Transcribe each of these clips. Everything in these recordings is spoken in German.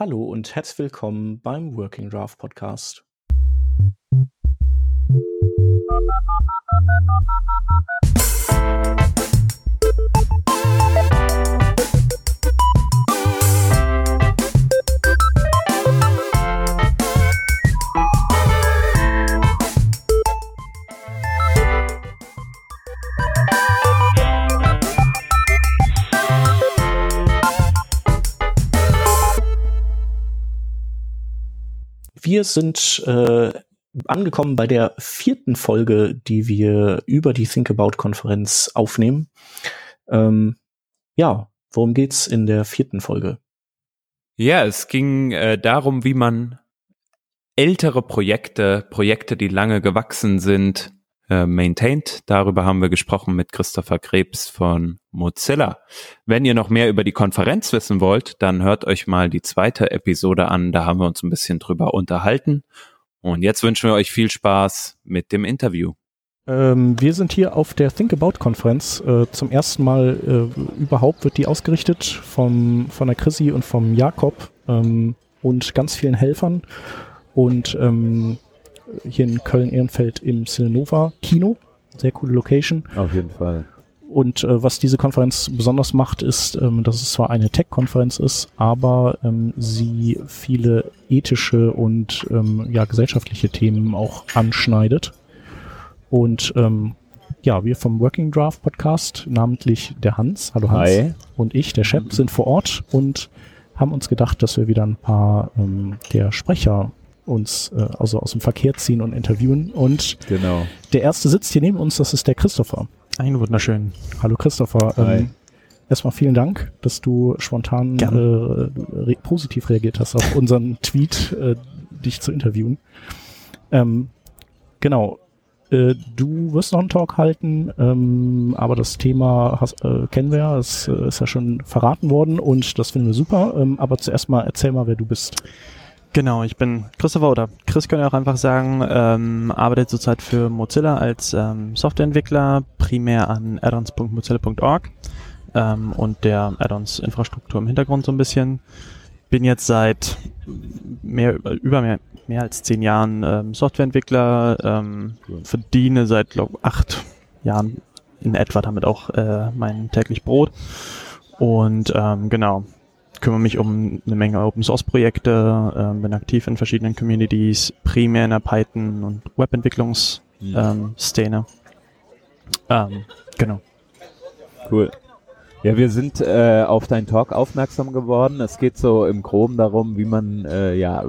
Hallo und herzlich willkommen beim Working Draft Podcast. Wir sind äh, angekommen bei der vierten Folge, die wir über die Think About Konferenz aufnehmen. Ähm, ja, worum geht's in der vierten Folge? Ja, es ging äh, darum, wie man ältere Projekte, Projekte, die lange gewachsen sind, äh, maintained. Darüber haben wir gesprochen mit Christopher Krebs von Mozilla. Wenn ihr noch mehr über die Konferenz wissen wollt, dann hört euch mal die zweite Episode an. Da haben wir uns ein bisschen drüber unterhalten. Und jetzt wünschen wir euch viel Spaß mit dem Interview. Ähm, wir sind hier auf der Think About Konferenz. Äh, zum ersten Mal äh, überhaupt wird die ausgerichtet vom, von der Chrissy und vom Jakob ähm, und ganz vielen Helfern. Und ähm, hier in Köln-Ehrenfeld im Cinenova Kino. Sehr coole Location. Auf jeden Fall. Und äh, was diese Konferenz besonders macht, ist, ähm, dass es zwar eine Tech-Konferenz ist, aber ähm, sie viele ethische und ähm, ja, gesellschaftliche Themen auch anschneidet. Und ähm, ja, wir vom Working Draft Podcast, namentlich der Hans, hallo Hans, Hi. und ich, der Shep, sind vor Ort und haben uns gedacht, dass wir wieder ein paar ähm, der Sprecher uns äh, also aus dem Verkehr ziehen und interviewen. Und Genau. der erste sitzt hier neben uns, das ist der Christopher. Ein wunderschön. Hallo Christopher. Hi. Ähm, erstmal vielen Dank, dass du spontan äh, re positiv reagiert hast auf unseren Tweet, äh, dich zu interviewen. Ähm, genau. Äh, du wirst noch einen Talk halten, ähm, aber das Thema hast, äh, kennen wir ja, es äh, ist ja schon verraten worden und das finden wir super. Ähm, aber zuerst mal erzähl mal, wer du bist. Genau, ich bin Christopher oder Chris können wir auch einfach sagen, ähm, arbeite zurzeit für Mozilla als ähm, Softwareentwickler, primär an addons.mozilla.org ähm, und der Addons-Infrastruktur im Hintergrund so ein bisschen. Bin jetzt seit mehr, über mehr, mehr als zehn Jahren ähm, Softwareentwickler, ähm, verdiene seit glaub, acht Jahren in etwa damit auch äh, mein täglich Brot. Und ähm, genau, kümmere mich um eine Menge Open Source Projekte, ähm, bin aktiv in verschiedenen Communities, primär in der Python und Webentwicklungsszene. Ähm, Szene. ähm, genau. Cool. Ja, wir sind äh, auf deinen Talk aufmerksam geworden. Es geht so im Groben darum, wie man äh, ja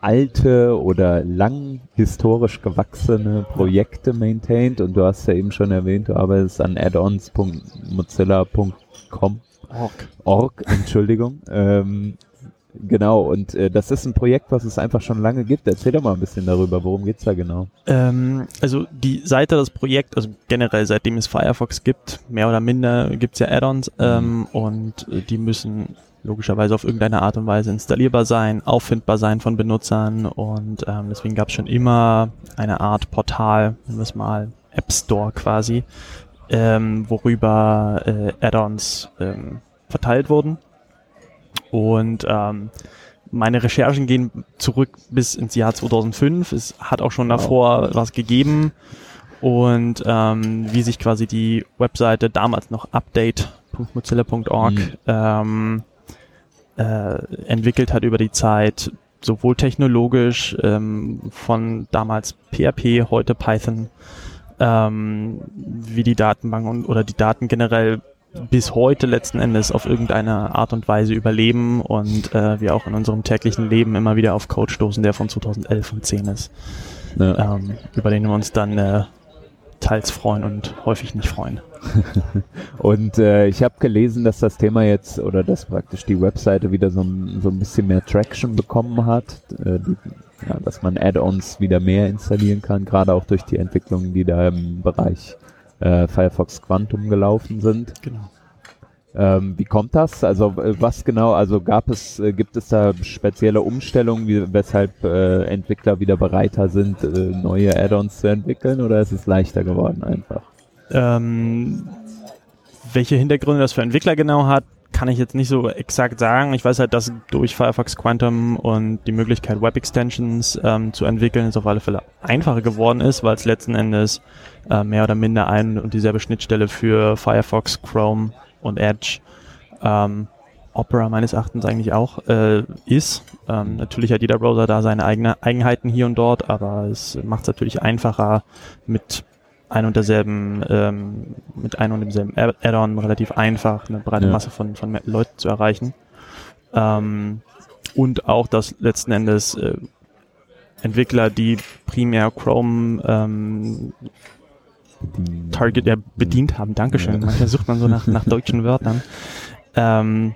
alte oder lang historisch gewachsene Projekte maintaint. Und du hast ja eben schon erwähnt, du arbeitest an addons.mozilla.com Org. Org, Entschuldigung. Ähm, genau, und äh, das ist ein Projekt, was es einfach schon lange gibt. Erzähl doch mal ein bisschen darüber, worum geht's da genau? Ähm, also die Seite des Projekts, also generell seitdem es Firefox gibt, mehr oder minder gibt's ja Add-ons ähm, und äh, die müssen logischerweise auf irgendeine Art und Weise installierbar sein, auffindbar sein von Benutzern und ähm, deswegen gab's schon immer eine Art Portal, nennen wir es mal App Store quasi, ähm, worüber äh, Add-ons ähm, verteilt wurden. Und ähm, meine Recherchen gehen zurück bis ins Jahr 2005. Es hat auch schon davor was gegeben. Und ähm, wie sich quasi die Webseite damals noch update.mozilla.org Mhm. ähm, äh, entwickelt hat über die Zeit, sowohl technologisch ähm, von damals PHP, heute Python, ähm, wie die Datenbank und, oder die Daten generell bis heute letzten Endes auf irgendeine Art und Weise überleben und äh, wir auch in unserem täglichen Leben immer wieder auf Code stoßen, der von 2011 und 10 ist, Ne? ähm, über den wir uns dann äh, teils freuen und häufig nicht freuen. Und äh, ich habe gelesen, dass das Thema jetzt oder dass praktisch die Webseite wieder so, ein- so ein bisschen mehr Traction bekommen hat, äh, die, ja, dass man Add-ons wieder mehr installieren kann, gerade auch durch die Entwicklungen, die da im Bereich äh, Firefox Quantum gelaufen sind. Genau. Ähm, wie kommt das? Also äh, was genau, also gab es, äh, gibt es da spezielle Umstellungen, wie, weshalb äh, Entwickler wieder bereiter sind, äh, neue Add-ons zu entwickeln oder ist es leichter geworden einfach? Ähm, welche Hintergründe das für Entwickler genau hat, kann ich jetzt nicht so exakt sagen. Ich weiß halt, dass durch Firefox Quantum und die Möglichkeit, Web Extensions ähm, zu entwickeln, es auf alle Fälle einfacher geworden ist, weil es letzten Endes äh, mehr oder minder ein und dieselbe Schnittstelle für Firefox, Chrome und Edge ähm, Opera meines Erachtens eigentlich auch äh, ist. Ähm, natürlich hat jeder Browser da seine eigene Eigenheiten hier und dort, aber es macht es natürlich einfacher mit ein und derselben, ähm, mit einem und demselben Add-on relativ einfach eine breite ja. Masse von, von Leuten zu erreichen. Ähm, und auch, dass letzten Endes äh, Entwickler, die primär Chrome ähm, Target ja, bedient haben, Dankeschön, manchmal sucht man so nach, nach deutschen Wörtern, ähm,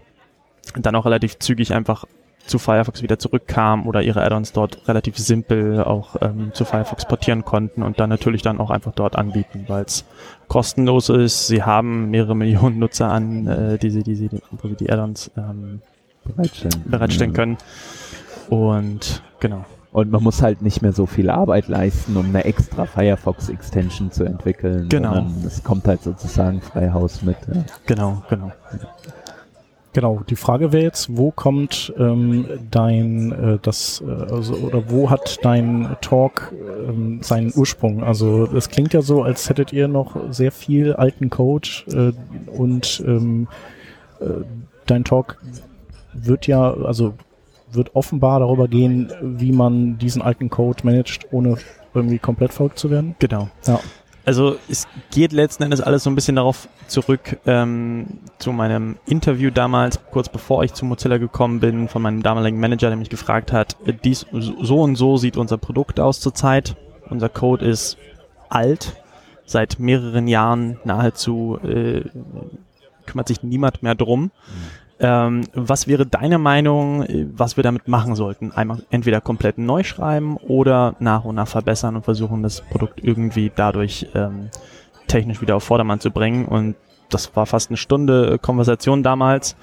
dann auch relativ zügig einfach zu Firefox wieder zurückkam oder ihre Add-ons dort relativ simpel auch ähm, zu Firefox portieren konnten und dann natürlich dann auch einfach dort anbieten, weil es kostenlos ist. Sie haben mehrere Millionen Nutzer an, äh, die sie, die sie, wo sie die Add-ons ähm, bereitstellen, bereitstellen können. Und genau. Und man muss halt nicht mehr so viel Arbeit leisten, um eine extra Firefox Extension zu entwickeln. Genau. Es kommt halt sozusagen frei Haus mit. Ja. Genau, genau. Genau, die Frage wäre jetzt, wo kommt ähm, dein äh, das äh, also oder wo hat dein Talk ähm, seinen Ursprung? Also es klingt ja so, als hättet ihr noch sehr viel alten Code äh, und ähm, äh, dein Talk wird ja also wird offenbar darüber gehen, wie man diesen alten Code managt, ohne irgendwie komplett verrückt zu werden. Genau. Ja. Also es geht letzten Endes alles so ein bisschen darauf zurück ähm, zu meinem Interview damals, kurz bevor ich zu Mozilla gekommen bin, von meinem damaligen Manager, der mich gefragt hat, äh, dies, so und so sieht unser Produkt aus zurzeit. Unser Code ist alt, seit mehreren Jahren nahezu äh, kümmert sich niemand mehr drum. Mhm. Ähm, was wäre deine Meinung, äh, was wir damit machen sollten? Einmal entweder komplett neu schreiben oder nach und nach verbessern und versuchen, das Produkt irgendwie dadurch ähm, technisch wieder auf Vordermann zu bringen. Und das war fast eine Stunde Konversation damals,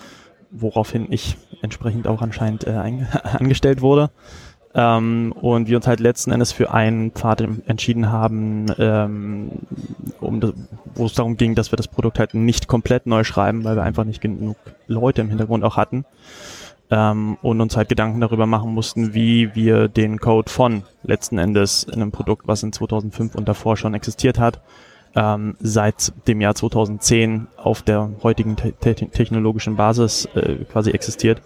woraufhin ich entsprechend auch anscheinend äh, angestellt wurde. Ähm, und wir uns halt letzten Endes für einen Pfad entschieden haben, ähm, um wo es darum ging, dass wir das Produkt halt nicht komplett neu schreiben, weil wir einfach nicht genug Leute im Hintergrund auch hatten. Ähm, und uns halt Gedanken darüber machen mussten, wie wir den Code von letzten Endes in einem Produkt, was in 2005 und davor schon existiert hat, ähm, seit dem Jahr 2010 auf der heutigen te technologischen Basis äh, quasi existiert,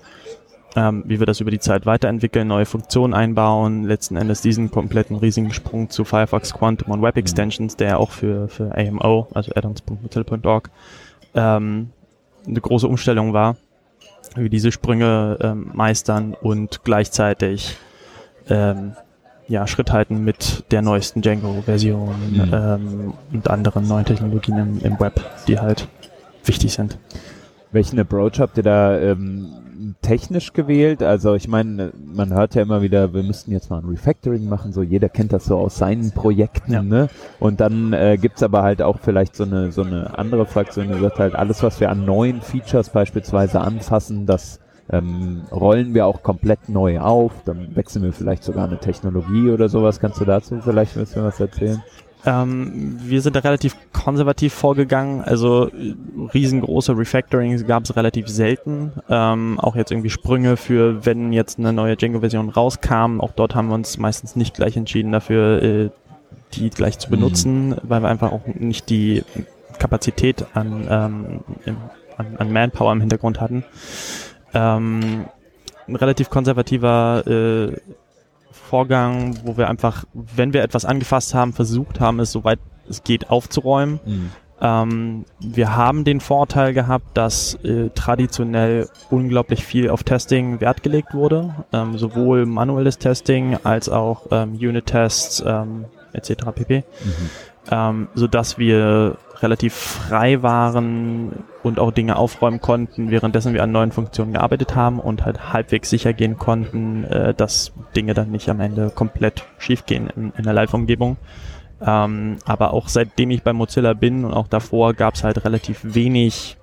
ähm, wie wir das über die Zeit weiterentwickeln, neue Funktionen einbauen, letzten Endes diesen kompletten riesigen Sprung zu Firefox Quantum und Web mhm. Extensions, der auch für, für AMO, also addons.mozilla.org, ähm, eine große Umstellung war, wie wir diese Sprünge ähm, meistern und gleichzeitig ähm, ja, Schritt halten mit der neuesten Django-Version mhm. ähm, und anderen neuen Technologien im, im Web, die halt wichtig sind. Welchen Approach habt ihr da ähm, technisch gewählt? Also ich meine, man hört ja immer wieder, wir müssten jetzt mal ein Refactoring machen, so jeder kennt das so aus seinen Projekten, ja. ne? Und dann äh, gibt's aber halt auch vielleicht so eine so eine andere Fraktion, die sagt halt, alles, was wir an neuen Features beispielsweise anfassen, das ähm, rollen wir auch komplett neu auf, dann wechseln wir vielleicht sogar eine Technologie oder sowas. Kannst du dazu vielleicht ein bisschen was erzählen? Ähm, wir sind da relativ konservativ vorgegangen, also riesengroße Refactorings gab es relativ selten. Ähm, auch jetzt irgendwie Sprünge für, wenn jetzt eine neue Django-Version rauskam, auch dort haben wir uns meistens nicht gleich entschieden dafür, äh, die gleich zu benutzen, mhm. weil wir einfach auch nicht die Kapazität an, ähm, im, an, an Manpower im Hintergrund hatten. Ähm, ein relativ konservativer äh, Vorgang, wo wir einfach, wenn wir etwas angefasst haben, versucht haben, es soweit es geht aufzuräumen. Mhm. Ähm, wir haben den Vorteil gehabt, dass äh, traditionell unglaublich viel auf Testing Wert gelegt wurde, ähm, sowohl manuelles Testing als auch ähm, Unit-Tests ähm, etc. pp. Mhm. Ähm, so dass wir relativ frei waren und auch Dinge aufräumen konnten, währenddessen wir an neuen Funktionen gearbeitet haben und halt halbwegs sicher gehen konnten, äh, dass Dinge dann nicht am Ende komplett schiefgehen in, in der Live-Umgebung. Ähm, aber auch seitdem ich bei Mozilla bin und auch davor gab es halt relativ wenig,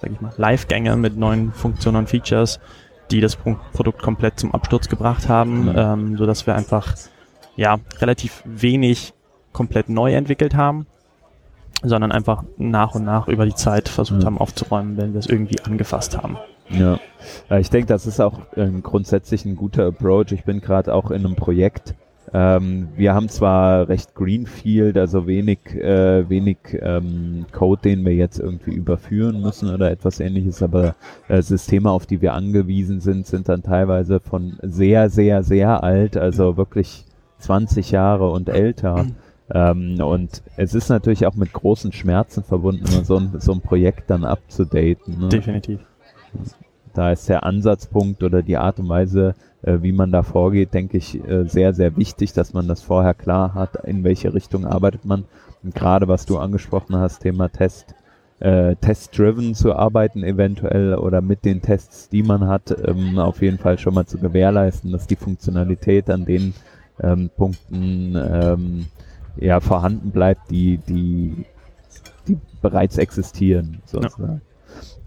sag ich mal, Live-Gänge mit neuen Funktionen und Features, die das Produkt komplett zum Absturz gebracht haben, mhm. ähm, so dass wir einfach ja relativ wenig komplett neu entwickelt haben sondern einfach nach und nach über die Zeit versucht Ja. haben aufzuräumen, wenn wir es irgendwie angefasst haben. Ja, ich denke, das ist auch ähm, grundsätzlich ein guter Approach. Ich bin gerade auch in einem Projekt. Ähm, wir haben zwar recht Greenfield, also wenig, äh, wenig ähm, Code, den wir jetzt irgendwie überführen müssen oder etwas ähnliches, aber äh, Systeme, auf die wir angewiesen sind, sind dann teilweise von sehr, sehr, sehr alt, also wirklich 20 Jahre und älter. Ähm, und es ist natürlich auch mit großen Schmerzen verbunden, so ein, so ein Projekt dann abzudaten. Ne? Definitiv. Da ist der Ansatzpunkt oder die Art und Weise, äh, wie man da vorgeht, denke ich, äh, sehr, sehr wichtig, dass man das vorher klar hat, in welche Richtung arbeitet man. Und gerade was du angesprochen hast, Thema Test, äh, Test-driven zu arbeiten eventuell oder mit den Tests, die man hat, ähm, auf jeden Fall schon mal zu gewährleisten, dass die Funktionalität an den ähm, Punkten ähm, ja vorhanden bleibt, die, die, die bereits existieren, sozusagen.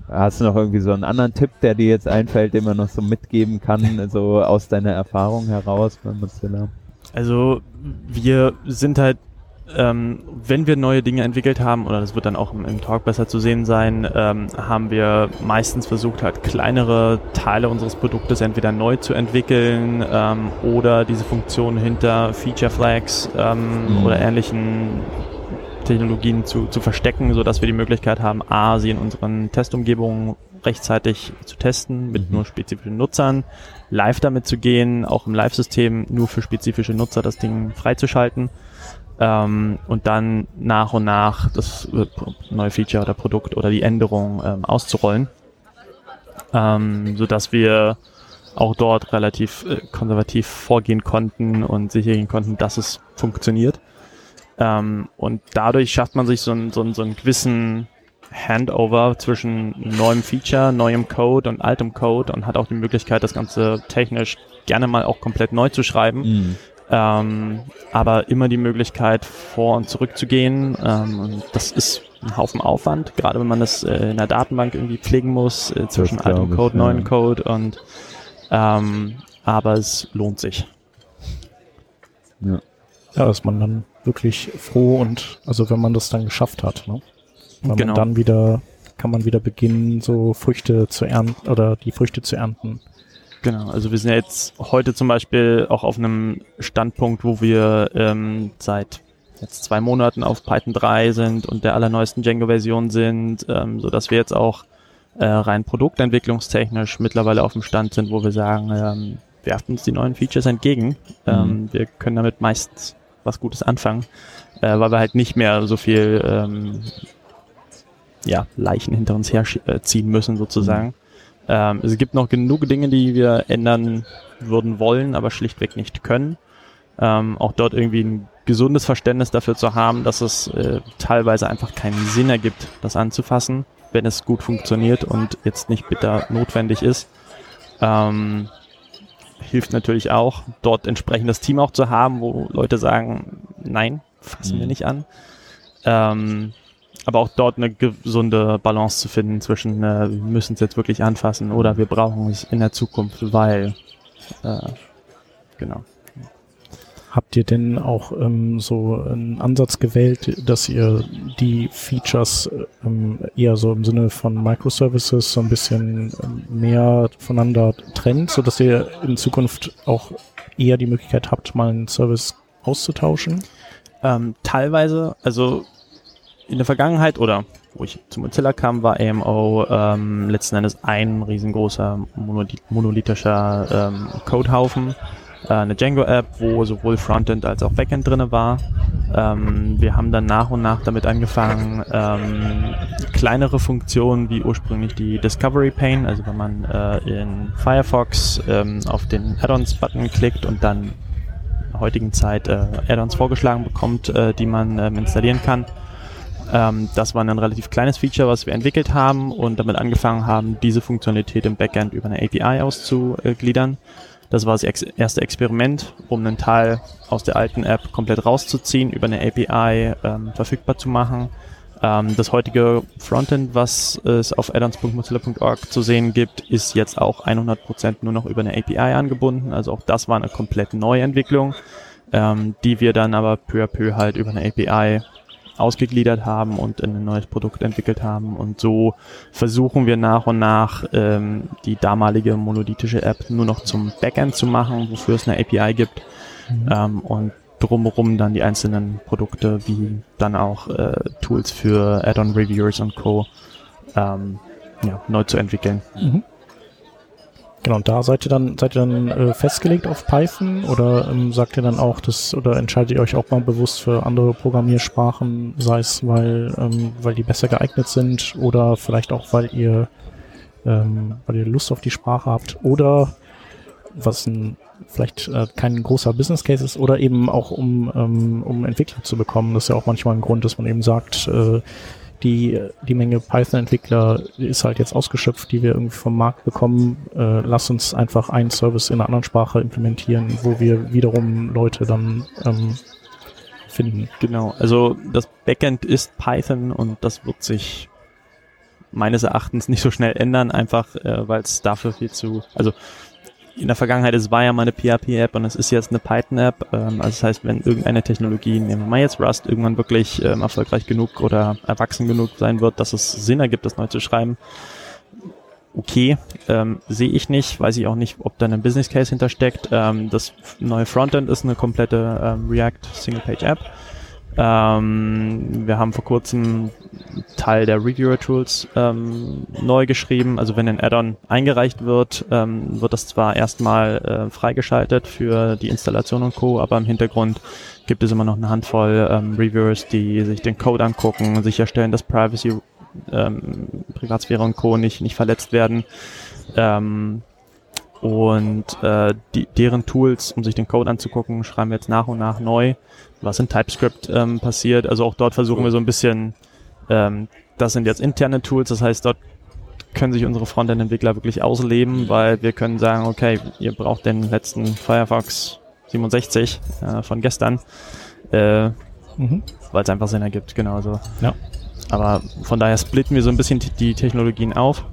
Hast du noch irgendwie so einen anderen Tipp, der dir jetzt einfällt, den man noch so mitgeben kann, so aus deiner Erfahrung heraus bei Mozilla? Also wir sind halt, ähm, wenn wir neue Dinge entwickelt haben, oder das wird dann auch im, im Talk besser zu sehen sein, ähm, haben wir meistens versucht, halt kleinere Teile unseres Produktes entweder neu zu entwickeln ähm, oder diese Funktion hinter Feature Flags ähm, Mhm. oder ähnlichen Technologien zu, zu verstecken, so dass wir die Möglichkeit haben, A, sie in unseren Testumgebungen rechtzeitig zu testen mit Mhm. nur spezifischen Nutzern, live damit zu gehen, auch im Live-System nur für spezifische Nutzer das Ding freizuschalten ähm, und dann nach und nach das neue Feature oder Produkt oder die Änderung ähm, auszurollen, ähm, so dass wir auch dort relativ äh, konservativ vorgehen konnten und sicher gehen konnten, dass es funktioniert. Ähm, und dadurch schafft man sich so, einen- so, einen- so einen gewissen Handover zwischen neuem Feature, neuem Code und altem Code und hat auch die Möglichkeit, das Ganze technisch gerne mal auch komplett neu zu schreiben. Mhm. Ähm, aber immer die Möglichkeit, vor und zurück zu gehen. Ähm, und das ist ein Haufen Aufwand, gerade wenn man das äh, in der Datenbank irgendwie pflegen muss, äh, zwischen altem ich, Code, ja. neuen Code und ähm, aber es lohnt sich. Ja, ist man dann wirklich froh und also wenn man das dann geschafft hat, ne? Weil Genau. man dann wieder kann man wieder beginnen, so Früchte zu ernten oder die Früchte zu ernten. Genau, also wir sind ja jetzt heute zum Beispiel auch auf einem Standpunkt, wo wir ähm, seit jetzt zwei Monaten auf Python 3 sind und der allerneuesten Django-Version sind, ähm, so dass wir jetzt auch äh, rein produktentwicklungstechnisch mittlerweile auf dem Stand sind, wo wir sagen, ähm, werft uns die neuen Features entgegen. Ähm, wir können damit meist was Gutes anfangen, äh, weil wir halt nicht mehr so viel ähm, ja, Leichen hinter uns herziehen müssen sozusagen. Ähm, es gibt noch genug Dinge, die wir ändern würden wollen, aber schlichtweg nicht können. Ähm, auch dort irgendwie ein gesundes Verständnis dafür zu haben, dass es äh, teilweise einfach keinen Sinn ergibt, das anzufassen, wenn es gut funktioniert und jetzt nicht bitter notwendig ist. Ähm, hilft natürlich auch, dort entsprechendes Team auch zu haben, wo Leute sagen, nein, fassen wir Mhm. nicht an. Ähm, aber auch dort eine gesunde Balance zu finden zwischen, äh, wir müssen es jetzt wirklich anfassen oder wir brauchen es in der Zukunft, weil, äh, genau. Habt ihr denn auch ähm, so einen Ansatz gewählt, dass ihr die Features ähm, eher so im Sinne von Microservices so ein bisschen ähm, mehr voneinander trennt, so dass ihr in Zukunft auch eher die Möglichkeit habt, mal einen Service auszutauschen? Ähm, teilweise, also in der Vergangenheit oder wo ich zu Mozilla kam, war AMO ähm, letzten Endes ein riesengroßer monolith monolithischer ähm, Codehaufen, äh, eine Django-App, wo sowohl Frontend als auch Backend drinne war. Ähm, wir haben dann nach und nach damit angefangen, ähm, kleinere Funktionen wie ursprünglich die Discovery Pane, also wenn man äh, in Firefox ähm, auf den Add-ons-Button klickt und dann in der heutigen Zeit äh, Add-ons vorgeschlagen bekommt, äh, die man ähm, installieren kann. Ähm, das war ein relativ kleines Feature, was wir entwickelt haben und damit angefangen haben, diese Funktionalität im Backend über eine API auszugliedern. Das war das ex erste Experiment, um einen Teil aus der alten App komplett rauszuziehen, über eine API ähm, verfügbar zu machen. Ähm, das heutige Frontend, was es auf addons.mozilla.org zu sehen gibt, ist jetzt auch 100% nur noch über eine API angebunden. Also auch das war eine komplett neue Entwicklung, ähm, die wir dann aber peu à peu halt über eine API ausgegliedert haben und ein neues Produkt entwickelt haben. Und so versuchen wir nach und nach ähm, die damalige monolithische App nur noch zum Backend zu machen, wofür es eine API gibt. Mhm. Ähm, und drumherum dann die einzelnen Produkte, wie dann auch äh, Tools für Add-on-Reviewers und Co. Ähm, ja, neu zu entwickeln. Mhm. Genau, und da seid ihr dann, seid ihr dann äh, festgelegt auf Python oder ähm, sagt ihr dann auch das oder entscheidet ihr euch auch mal bewusst für andere Programmiersprachen, sei es weil, ähm, weil die besser geeignet sind oder vielleicht auch weil ihr ähm, weil ihr Lust auf die Sprache habt oder was ein vielleicht äh, kein großer Business Case ist oder eben auch um, ähm, um Entwickler zu bekommen. Das ist ja auch manchmal ein Grund, dass man eben sagt, äh, die, die Menge Python-Entwickler ist halt jetzt ausgeschöpft, die wir irgendwie vom Markt bekommen. Äh, lass uns einfach einen Service in einer anderen Sprache implementieren, wo wir wiederum Leute dann ähm, finden. Genau, also das Backend ist Python und das wird sich meines Erachtens nicht so schnell ändern, einfach äh, weil es dafür viel zu, also in der Vergangenheit, es war ja mal eine PHP-App und es ist jetzt eine Python-App. Ähm, also das heißt, wenn irgendeine Technologie, nehmen wir mal jetzt Rust, irgendwann wirklich ähm, erfolgreich genug oder erwachsen genug sein wird, dass es Sinn ergibt, das neu zu schreiben, okay, ähm, sehe ich nicht, weiß ich auch nicht, ob da ein Business Case hintersteckt. Ähm, das neue Frontend ist eine komplette ähm, React Single-Page-App. Ähm, wir haben vor kurzem Teil der Reviewer Tools ähm, neu geschrieben. Also wenn ein Add-on eingereicht wird, ähm, wird das zwar erstmal äh, freigeschaltet für die Installation und Co., aber im Hintergrund gibt es immer noch eine Handvoll ähm, Reviewers, die sich den Code angucken, sicherstellen, dass Privacy, ähm, Privatsphäre und Co. nicht, nicht verletzt werden. Ähm, und äh, die, deren Tools, um sich den Code anzugucken, schreiben wir jetzt nach und nach neu, was in TypeScript ähm, passiert. Also auch dort versuchen wir so ein bisschen, ähm, das sind jetzt interne Tools, das heißt, dort können sich unsere Frontend-Entwickler wirklich ausleben, weil wir können sagen, okay, ihr braucht den letzten Firefox 67 äh, von gestern, äh, mhm. weil es einfach Sinn ergibt, genau so. Ja. Aber von daher splitten wir so ein bisschen die Technologien auf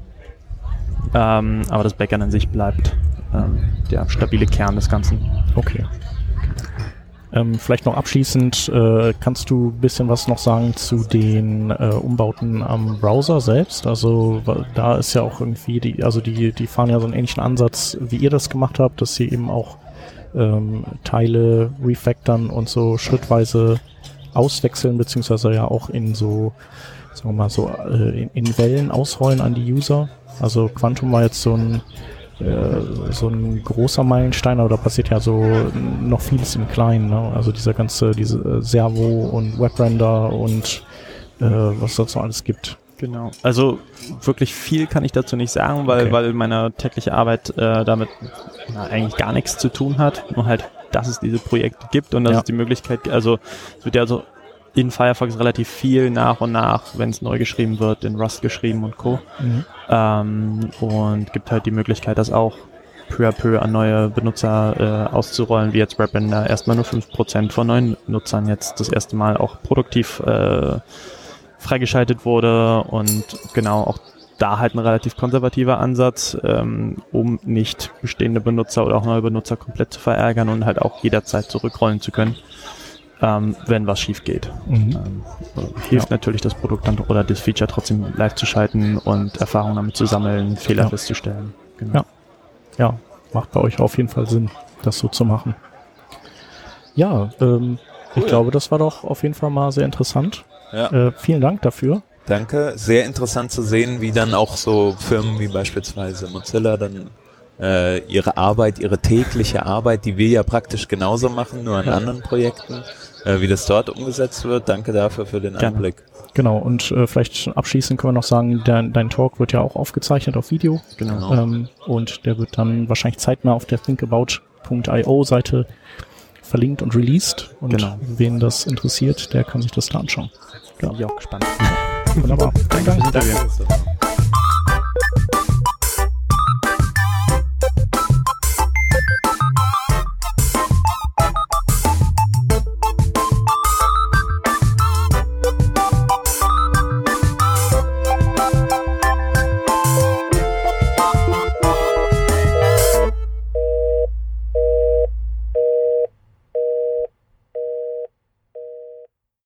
ähm, aber das Backend an sich bleibt ähm, der stabile Kern des Ganzen. Okay. Ähm, vielleicht noch abschließend, äh, kannst du ein bisschen was noch sagen zu den äh, Umbauten am Browser selbst? Also da ist ja auch irgendwie, die, also die, die fahren ja so einen ähnlichen Ansatz, wie ihr das gemacht habt, dass sie eben auch ähm, Teile refactoren und so schrittweise auswechseln, beziehungsweise ja auch in so, sagen wir mal, so äh, in, in Wellen ausrollen an die User. Also Quantum war jetzt so ein äh, so ein großer Meilenstein, aber da passiert ja so noch vieles im Kleinen. Ne? Also dieser ganze, diese äh, Servo und Webrender und äh, was sonst noch alles gibt. Genau. Also wirklich viel kann ich dazu nicht sagen, weil, okay. weil meine tägliche Arbeit äh, damit na, eigentlich gar nichts zu tun hat. Nur halt, dass es diese Projekte gibt und dass ja. es die Möglichkeit, also es wird ja so in Firefox relativ viel nach und nach, wenn es neu geschrieben wird, in Rust geschrieben und Co. Mhm. Ähm, und gibt halt die Möglichkeit, das auch peu à peu an neue Benutzer äh, auszurollen, wie jetzt Webender erstmal nur 5% von neuen Nutzern jetzt das erste Mal auch produktiv äh, freigeschaltet wurde und genau auch da halt ein relativ konservativer Ansatz, ähm, um nicht bestehende Benutzer oder auch neue Benutzer komplett zu verärgern und halt auch jederzeit zurückrollen zu können ähm, wenn was schief geht. Mhm. Ähm, hilft ja. natürlich das Produkt dann oder das Feature trotzdem live zu schalten und Erfahrungen damit zu sammeln, Fehler ja. festzustellen. Genau. Ja. ja, macht bei euch auf jeden Fall Sinn, das so zu machen. Ja, ähm, cool. ich glaube, das war doch auf jeden Fall mal sehr interessant. Ja. Äh, vielen Dank dafür. Danke. Sehr interessant zu sehen, wie dann auch so Firmen wie beispielsweise Mozilla dann äh, ihre Arbeit, ihre tägliche Arbeit, die wir ja praktisch genauso machen, nur an ja. anderen Projekten, äh, wie das dort umgesetzt wird. Danke dafür für den Gerne. Einblick. Genau, und äh, vielleicht abschließend können wir noch sagen, dein, dein Talk wird ja auch aufgezeichnet auf Video. Genau. Ähm, und der wird dann wahrscheinlich zeitnah auf der thinkabout.io Seite verlinkt und released. Und genau. wen das interessiert, der kann sich das da anschauen. Bin ich auch gespannt. Wunderbar. Danke. Danke. Danke.